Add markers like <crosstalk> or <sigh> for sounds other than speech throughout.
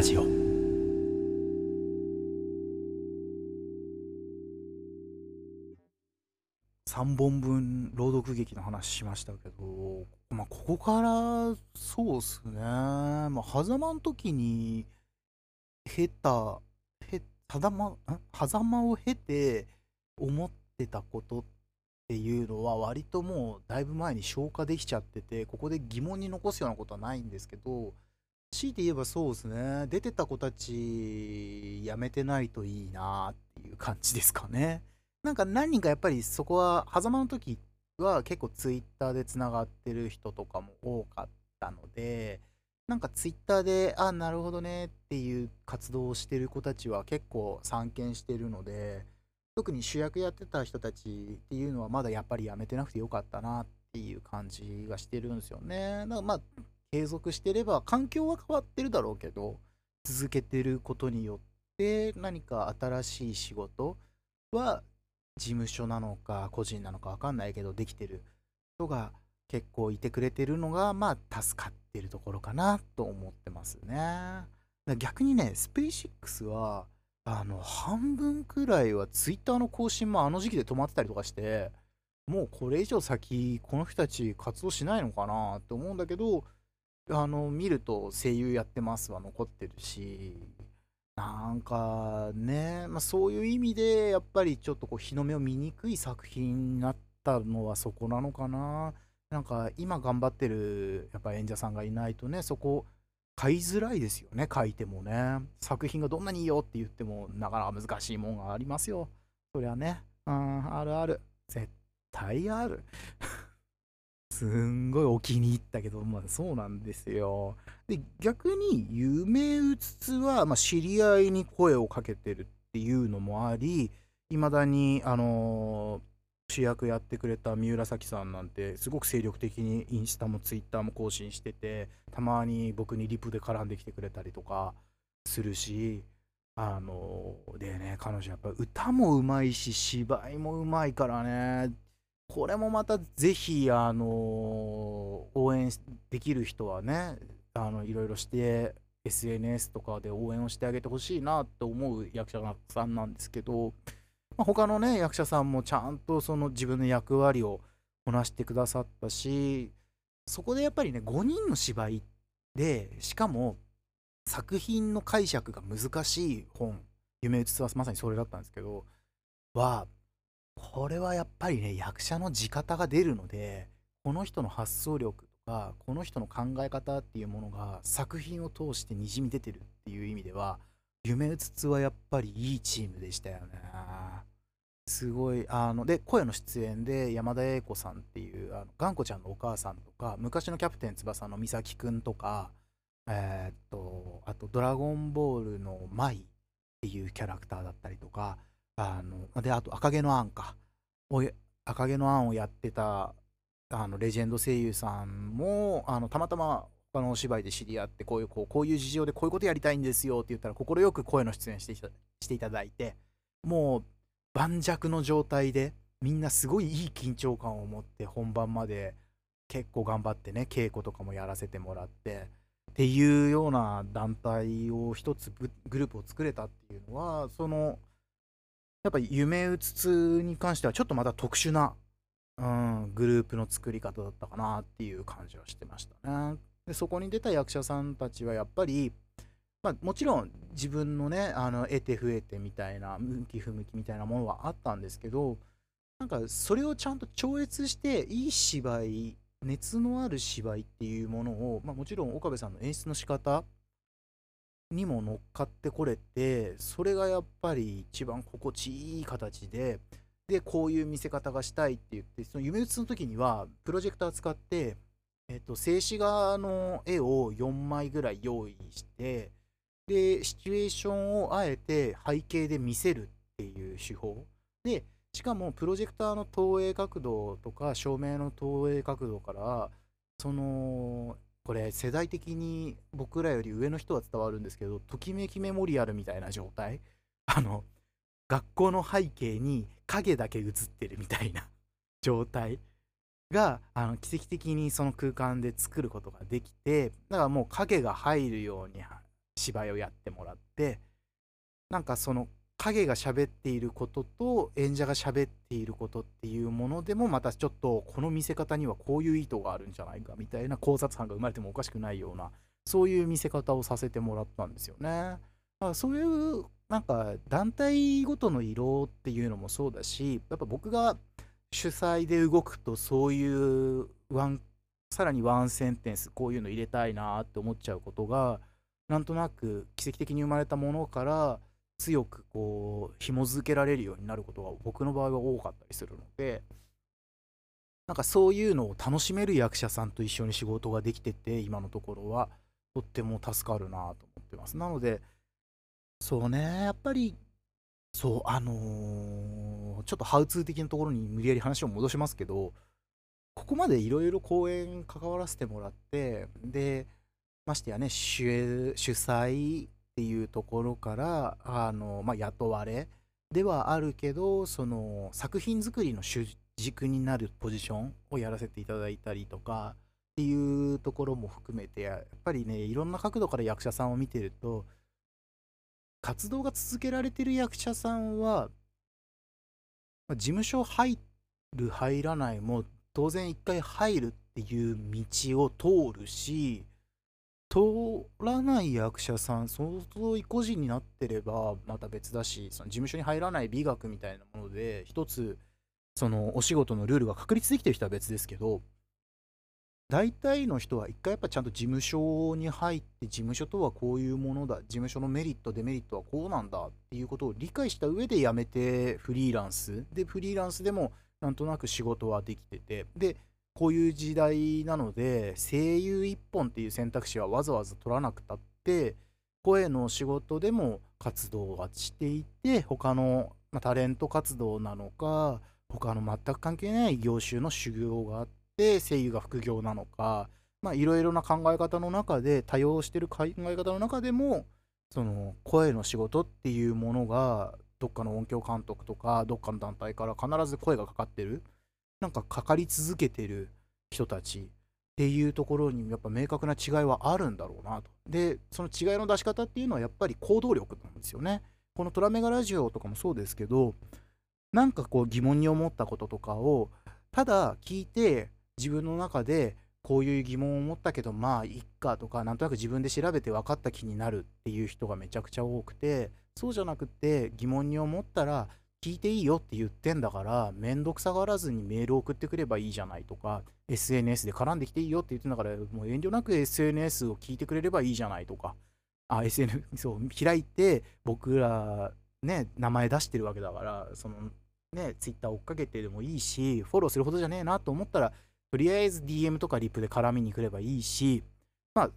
ラジオ。3本分朗読劇の話しましたけど、まあ、ここからそうっすね、まあ、狭間の時に経たへ狭間狭間を経て思ってたことっていうのは割ともうだいぶ前に消化できちゃっててここで疑問に残すようなことはないんですけど強いて言えばそうですね出てた子たち辞めてないといいなっていう感じですかねなんか何人かやっぱりそこは狭間の時は結構ツイッターでつながってる人とかも多かったのでなんかツイッターであなるほどねっていう活動をしてる子たちは結構散見してるので特に主役やってた人たちっていうのはまだやっぱりやめてなくてよかったなっていう感じがしてるんですよね。まあ継続してれば環境は変わってるだろうけど続けてることによって何か新しい仕事は事務所なのか個人なのか分かんないけどできてる人が結構いてくれてるのがまあ助かってるところかなと思ってますね。逆にねスペーシックスはあの半分くらいはツイッターの更新もあの時期で止まってたりとかしてもうこれ以上先この人たち活動しないのかなって思うんだけどあの見ると声優やってますは残ってるしなんかね、まあ、そういう意味でやっぱりちょっとこう日の目を見にくい作品になったのはそこなのかな。なんか今頑張ってるやっぱ演者さんがいないとねそこ買いづらいですよね書いてもね。作品がどんなにいいよって言ってもなかなか難しいもんがありますよ。そりゃね。うんあるある。絶対ある。すんごいお気に入ったけど、まあそうなんですよ。で、逆に夢うつつは、まあ、知り合いに声をかけてるっていうのもあり、いまだに、あのー、主役やってくれた三浦咲さんなんてすごく精力的にインスタもツイッターも更新しててたまに僕にリプで絡んできてくれたりとかするしあのー、でね彼女やっぱ歌もうまいし芝居もうまいからねこれもまたぜひ、あの応援できる人はね、あのいろいろして SNS とかで応援をしてあげてほしいなって思う役者さんなんですけど、まあ、他のね役者さんもちゃんとその自分の役割をこなしてくださったしそこでやっぱりね5人の芝居でしかも作品の解釈が難しい本「夢うつつ」はまさにそれだったんですけどはこれはやっぱりね役者の地方が出るのでこの人の発想力とかこの人の考え方っていうものが作品を通してにじみ出てるっていう意味では夢うつつはやっぱりいいチームでしたよね。すごいあので声の出演で山田栄子さんっていうあの頑子ちゃんのお母さんとか昔のキャプテン翼の美咲くんとかえー、っとあと「ドラゴンボール」の舞っていうキャラクターだったりとかあの、で、あと、赤毛のアンか。赤毛のアンをやってた、あの、レジェンド声優さんも、あの、たまたま、他のお芝居で知り合って、こういう、こうこういう事情でこういうことやりたいんですよって言ったら、快く声の出演してしていただいて、もう、盤石の状態で、みんなすごいいい緊張感を持って本番まで結構頑張ってね稽古とかもやらせてもらってっていうような団体を一つグループを作れたっていうのはそのやっぱ夢うつつに関してはちょっとまた特殊な、うん、グループの作り方だったかなっていう感じはしてましたね。でそこに出た役者さんたちはやっぱり、まあ、もちろん自分のねあの得て増えてみたいな向き不向きみたいなものはあったんですけどなんかそれをちゃんと超越していい芝居熱のある芝居っていうものを、まあ、もちろん岡部さんの演出の仕方にも乗っかってこれてそれがやっぱり一番心地いい形ででこういう見せ方がしたいって言ってその夢打つの時にはプロジェクター使って、えっと、静止画の絵を4枚ぐらい用意してでシチュエーションをあえて背景で見せるっていう手法。でしかもプロジェクターの投影角度とか照明の投影角度からそのこれ世代的に僕らより上の人は伝わるんですけどときめきメモリアルみたいな状態。あの学校の背景に影だけ映ってるみたいな状態があの奇跡的にその空間で作ることができてだからもう影が入るように芝居をやってもらってなんかその影が喋っていることと演者が喋っていることっていうものでもまたちょっとこの見せ方にはこういう意図があるんじゃないかみたいな考察班が生まれてもおかしくないようなそういう見せ方をさせてもらったんですよね。だからそういうなんか団体ごとの色っていうのもそうだしやっぱ僕が主催で動くとそういうワンさらにワンセンテンスこういうの入れたいなって思っちゃうことがなんとなく奇跡的に生まれたものから強くこう紐づけられるようになることが僕の場合は多かったりするのでなんかそういうのを楽しめる役者さんと一緒に仕事ができてて今のところはとっても助かるなと思ってます。なのでそうねやっぱりそうあのーちょっとハウツー的なところに無理やり話を戻しますけどここまでいろいろ公演関わらせてもらってでましてやね主主催っていうところからあの、まあ、雇われではあるけどその作品作りの主軸になるポジションをやらせていただいたりとかっていうところも含めてやっぱりねいろんな角度から役者さんを見てると活動が続けられてる役者さんは、ま事務所入る入らないも当然一回入るっていう道を通るし通らない役者さん相当意固地になってればまた別だしその事務所に入らない美学みたいなもので一つそのお仕事のルールが確立できてる人は別ですけど大体の人は一回やっぱちゃんと事務所に入って事務所とはこういうものだ事務所のメリットデメリットはこうなんだっていうことを理解した上で辞めてフリーランス。でフリーランスでもなんとなく仕事はできててでこういう時代なので声優一本っていう選択肢はわざわざ取らなくたって声の仕事でも活動はしていて他の、まあタレント活動なのか他の全く関係ない業種の修行があって声優が副業なのかまあいろいろな考え方の中で多用してる考え方の中でもその声の仕事っていうものがどっかの音響監督とかどっかの団体から必ず声がかかってる。なんかかかり続けてる人たちっていうところにやっぱ明確な違いはあるんだろうなと。で、その違いの出し方っていうのはやっぱり行動力なんですよね。このトラメガラジオとかもそうですけど、なんかこう疑問に思ったこととかをただ聞いて自分の中でこういう疑問を持ったけどまあいっかとかなんとなく自分で調べて分かった気になるっていう人がめちゃくちゃ多くてそうじゃなくて疑問に思ったら聞いていいよって言ってんだからめんどくさがらずにメール送ってくればいいじゃないとか SNS で絡んできていいよって言ってんだからもう遠慮なく SNS を聞いてくれればいいじゃないとか。あ SNS <laughs> そう開いて僕らね名前出してるわけだからそのね Twitter 追っかけてでもいいしフォローするほどじゃねえなと思ったらとりあえず DM とかリプで絡みに来ればいいしまあ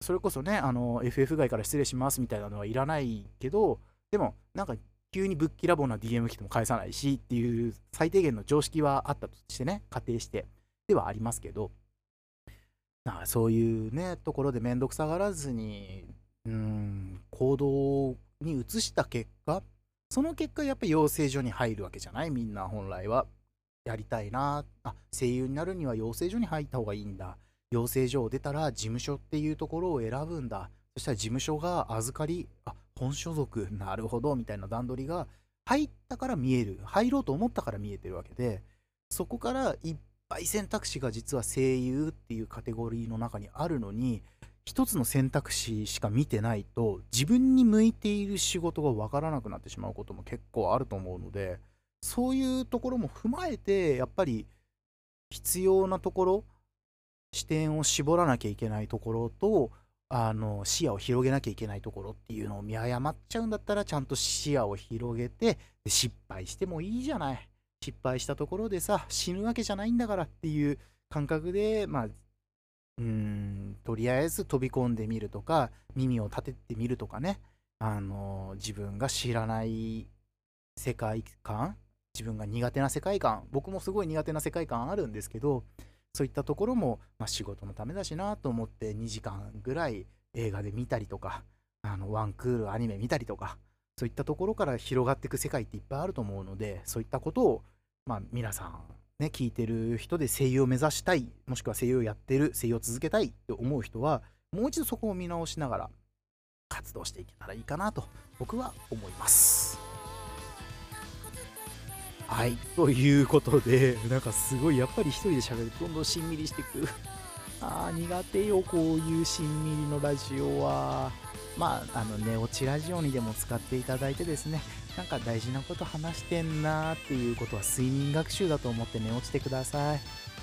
それこそねあの FF 外から失礼しますみたいなのはいらないけどでもなんか急にぶっきらぼうな DM 来ても返さないしっていう最低限の常識はあったとしてね仮定して。ではありますけど。なんかそういうねところで面倒くさがらずにうん行動に移した結果その結果やっぱり養成所に入るわけじゃない？みんな本来は。やりたいな。あ声優になるには養成所に入った方がいいんだ。養成所を出たら事務所っていうところを選ぶんだ。そしたら事務所が預かりあ本所属 <laughs> なるほどみたいな段取りが入ったから見える入ろうと思ったから見えてるわけでそこからいっぱい選択肢が実は声優っていうカテゴリーの中にあるのに一つの選択肢しか見てないと自分に向いている仕事がわからなくなってしまうことも結構あると思うのでそういうところも踏まえてやっぱり必要なところ視点を絞らなきゃいけないところとあの視野を広げなきゃいけないところっていうのを見誤っちゃうんだったらちゃんと視野を広げて失敗してもいいじゃない。失敗したところでさ死ぬわけじゃないんだからっていう感覚でまあうーんとりあえず飛び込んでみるとか耳を立ててみるとかね。あの自分が知らない世界観自分が苦手な世界観僕もすごい苦手な世界観あるんですけどそういったところも、まあ、仕事のためだしなと思って2時間ぐらい映画で見たりとかあのワンクールアニメ見たりとかそういったところから広がっていく世界っていっぱいあると思うのでそういったことを、まあ、皆さんね聞いてる人で声優を目指したいもしくは声優をやってる声優を続けたいって思う人はもう一度そこを見直しながら活動していけたらいいかなと僕は思います。はい。ということでなんかすごいやっぱり一人で喋るとどんどんしんみりしてく。<laughs> あー苦手よこういうしんみりのラジオは。まああの寝落ちラジオにでも使っていただいてですね。なんか大事なこと話してんなーっていうことは睡眠学習だと思って寝落ちてください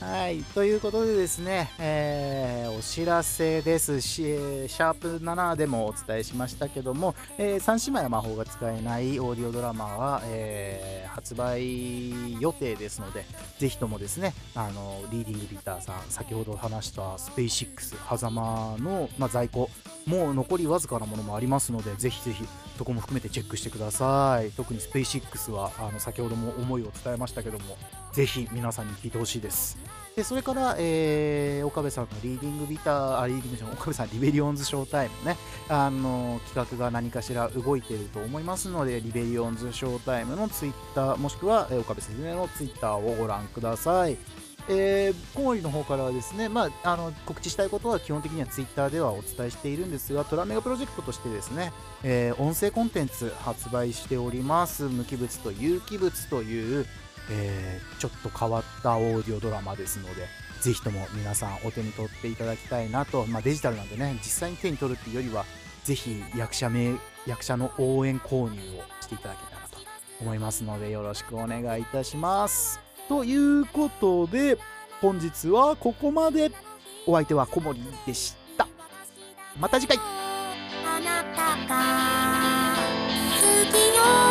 はい。ということでですね、えーお知らせですし、えーシャープ7でもお伝えしましたけども、えー、三姉妹は魔法が使えないオーディオドラマは、えー発売予定ですので、ぜひともですね、あの、リーディングリーターさん、先ほど話したスペイシックス、狭間の、まあ、在庫、もう残りわずかなものもありますので、ぜひぜひ、そこも含めてチェックしてください。特にスペイシックスは、あの、先ほども思いを伝えましたけども、ぜひ皆さんに聞いてほしいです。でそれから、えー岡部さんのリーディングビター、あリーディングじゃ岡部さん、リベリオンズショータイムね、あの企画が何かしら動いていると思いますので、リベリオンズショータイムのツイッター、もしくは、えー岡部先生のツイッターをご覧ください。えー、コモリの方からはですね、まあ、あの告知したいことは基本的にはツイッターではお伝えしているんですが、トラメガプロジェクトとしてですね、えー音声コンテンツ発売しております。無機物と有機物という、えーちょっと変わったオーディオドラマですので、ぜひとも皆さんお手に取っていただきたいなと、まあ、デジタルなんでね、実際に手に取るっていうよりは、ぜひ役者名、役者の応援購入をしていただけたらと思いますので、よろしくお願いいたします。ということで、本日はここまで。お相手は小森でした。また次回あなたが好きよ